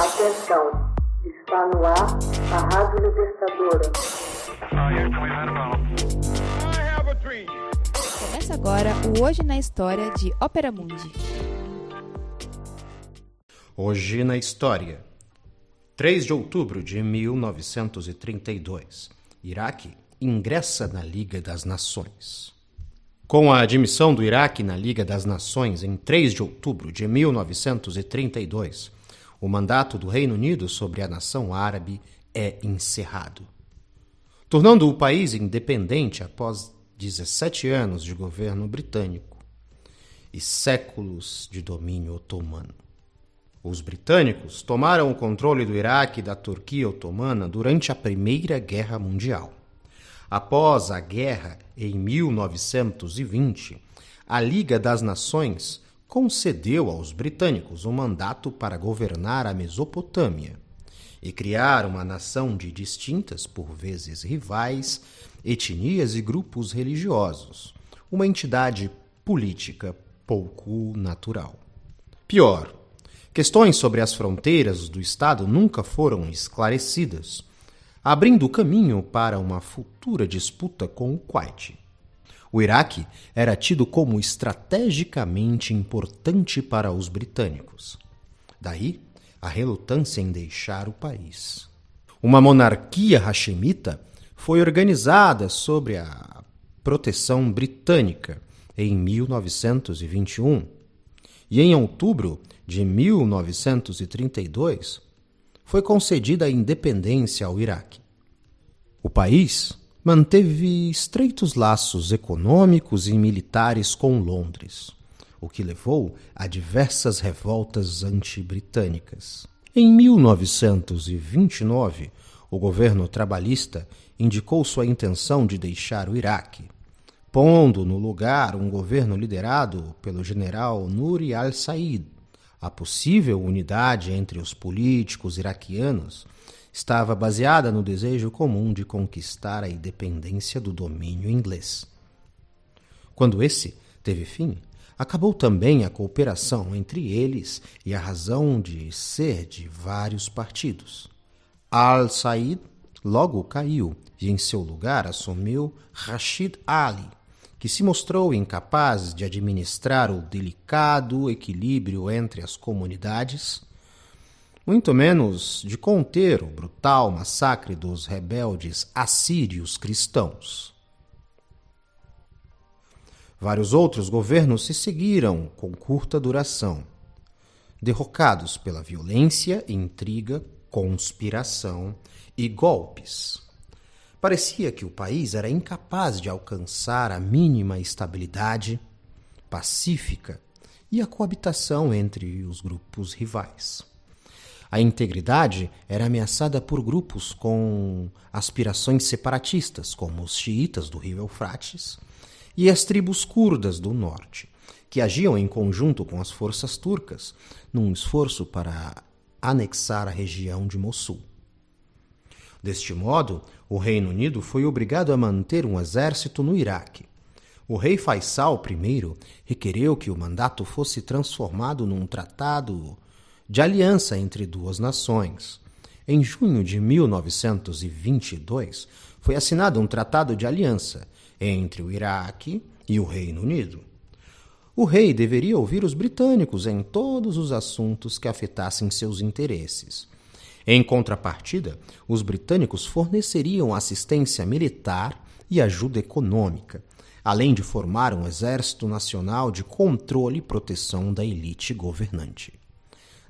Atenção, está no ar a Rádio Libertadora. Começa agora o Hoje na História de Ópera Mundi. Hoje na História. 3 de outubro de 1932. Iraque ingressa na Liga das Nações. Com a admissão do Iraque na Liga das Nações em 3 de outubro de 1932, o mandato do Reino Unido sobre a nação árabe é encerrado, tornando o país independente após 17 anos de governo britânico e séculos de domínio otomano. Os britânicos tomaram o controle do Iraque e da Turquia otomana durante a Primeira Guerra Mundial. Após a guerra, em 1920, a Liga das Nações concedeu aos britânicos o mandato para governar a Mesopotâmia e criar uma nação de distintas, por vezes rivais, etnias e grupos religiosos, uma entidade política pouco natural. Pior, questões sobre as fronteiras do Estado nunca foram esclarecidas abrindo caminho para uma futura disputa com o Kuwait. O Iraque era tido como estrategicamente importante para os britânicos. Daí a relutância em deixar o país. Uma monarquia hashemita foi organizada sob a proteção britânica em 1921 e em outubro de 1932 foi concedida a independência ao Iraque. O país manteve estreitos laços econômicos e militares com Londres, o que levou a diversas revoltas anti-britânicas. Em 1929, o governo trabalhista indicou sua intenção de deixar o Iraque, pondo no lugar um governo liderado pelo general Nuri al-Said, a possível unidade entre os políticos iraquianos estava baseada no desejo comum de conquistar a independência do domínio inglês. Quando esse teve fim, acabou também a cooperação entre eles e a razão de ser de vários partidos. Al-Said logo caiu e em seu lugar assumiu Rashid Ali, que se mostrou incapaz de administrar o delicado equilíbrio entre as comunidades, muito menos de conter o brutal massacre dos rebeldes assírios cristãos. Vários outros governos se seguiram com curta duração, derrocados pela violência, intriga, conspiração e golpes. Parecia que o país era incapaz de alcançar a mínima estabilidade pacífica e a coabitação entre os grupos rivais. A integridade era ameaçada por grupos com aspirações separatistas, como os xiitas do rio Eufrates e as tribos curdas do norte, que agiam em conjunto com as forças turcas num esforço para anexar a região de Mossul. Deste modo, o Reino Unido foi obrigado a manter um exército no Iraque. O rei Faisal I requereu que o mandato fosse transformado num tratado de aliança entre duas nações. Em junho de 1922, foi assinado um tratado de aliança entre o Iraque e o Reino Unido. O rei deveria ouvir os britânicos em todos os assuntos que afetassem seus interesses em contrapartida, os britânicos forneceriam assistência militar e ajuda econômica, além de formar um exército nacional de controle e proteção da elite governante.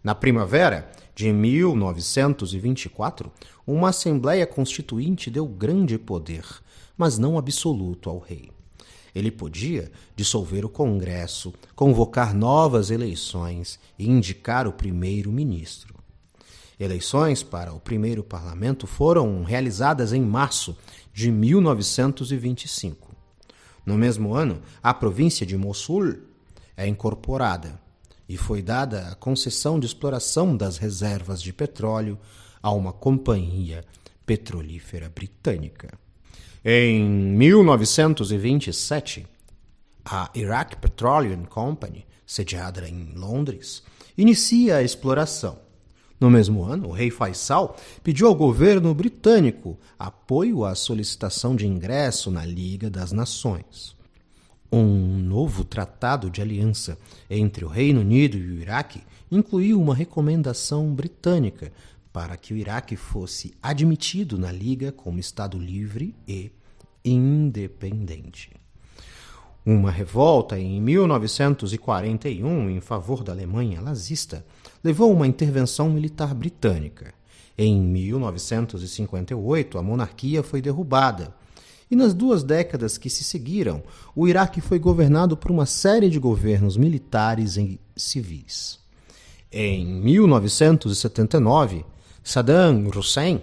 Na primavera de 1924, uma Assembleia Constituinte deu grande poder, mas não absoluto, ao rei. Ele podia dissolver o Congresso, convocar novas eleições e indicar o primeiro-ministro. Eleições para o primeiro parlamento foram realizadas em março de 1925. No mesmo ano, a província de Mossul é incorporada e foi dada a concessão de exploração das reservas de petróleo a uma companhia petrolífera britânica. Em 1927, a Iraq Petroleum Company, sediada em Londres, inicia a exploração No mesmo ano, o rei Faisal pediu ao governo britânico apoio à solicitação de ingresso na Liga das Nações. Um novo tratado de aliança entre o Reino Unido e o Iraque incluiu uma recomendação britânica para que o Iraque fosse admitido na Liga como Estado livre e independente. Uma revolta em 1941 em favor da Alemanha nazista levou a uma intervenção militar britânica. Em 1958, a monarquia foi derrubada. E nas duas décadas que se seguiram, o Iraque foi governado por uma série de governos militares e civis. Em 1979, Saddam Hussein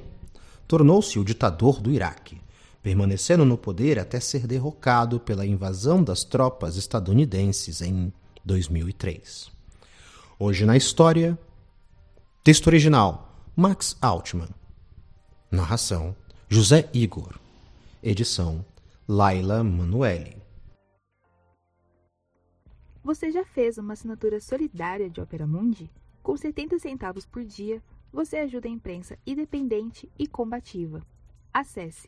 tornou-se o ditador do Iraque permanecendo no poder até ser derrocado pela invasão das tropas estadunidenses em 2003. Hoje na história, texto original Max Altman, narração José Igor, edição Laila Manuelle. Você já fez uma assinatura solidária de Opera Mundi? Com 70 centavos por dia, você ajuda a imprensa independente e combativa. Acesse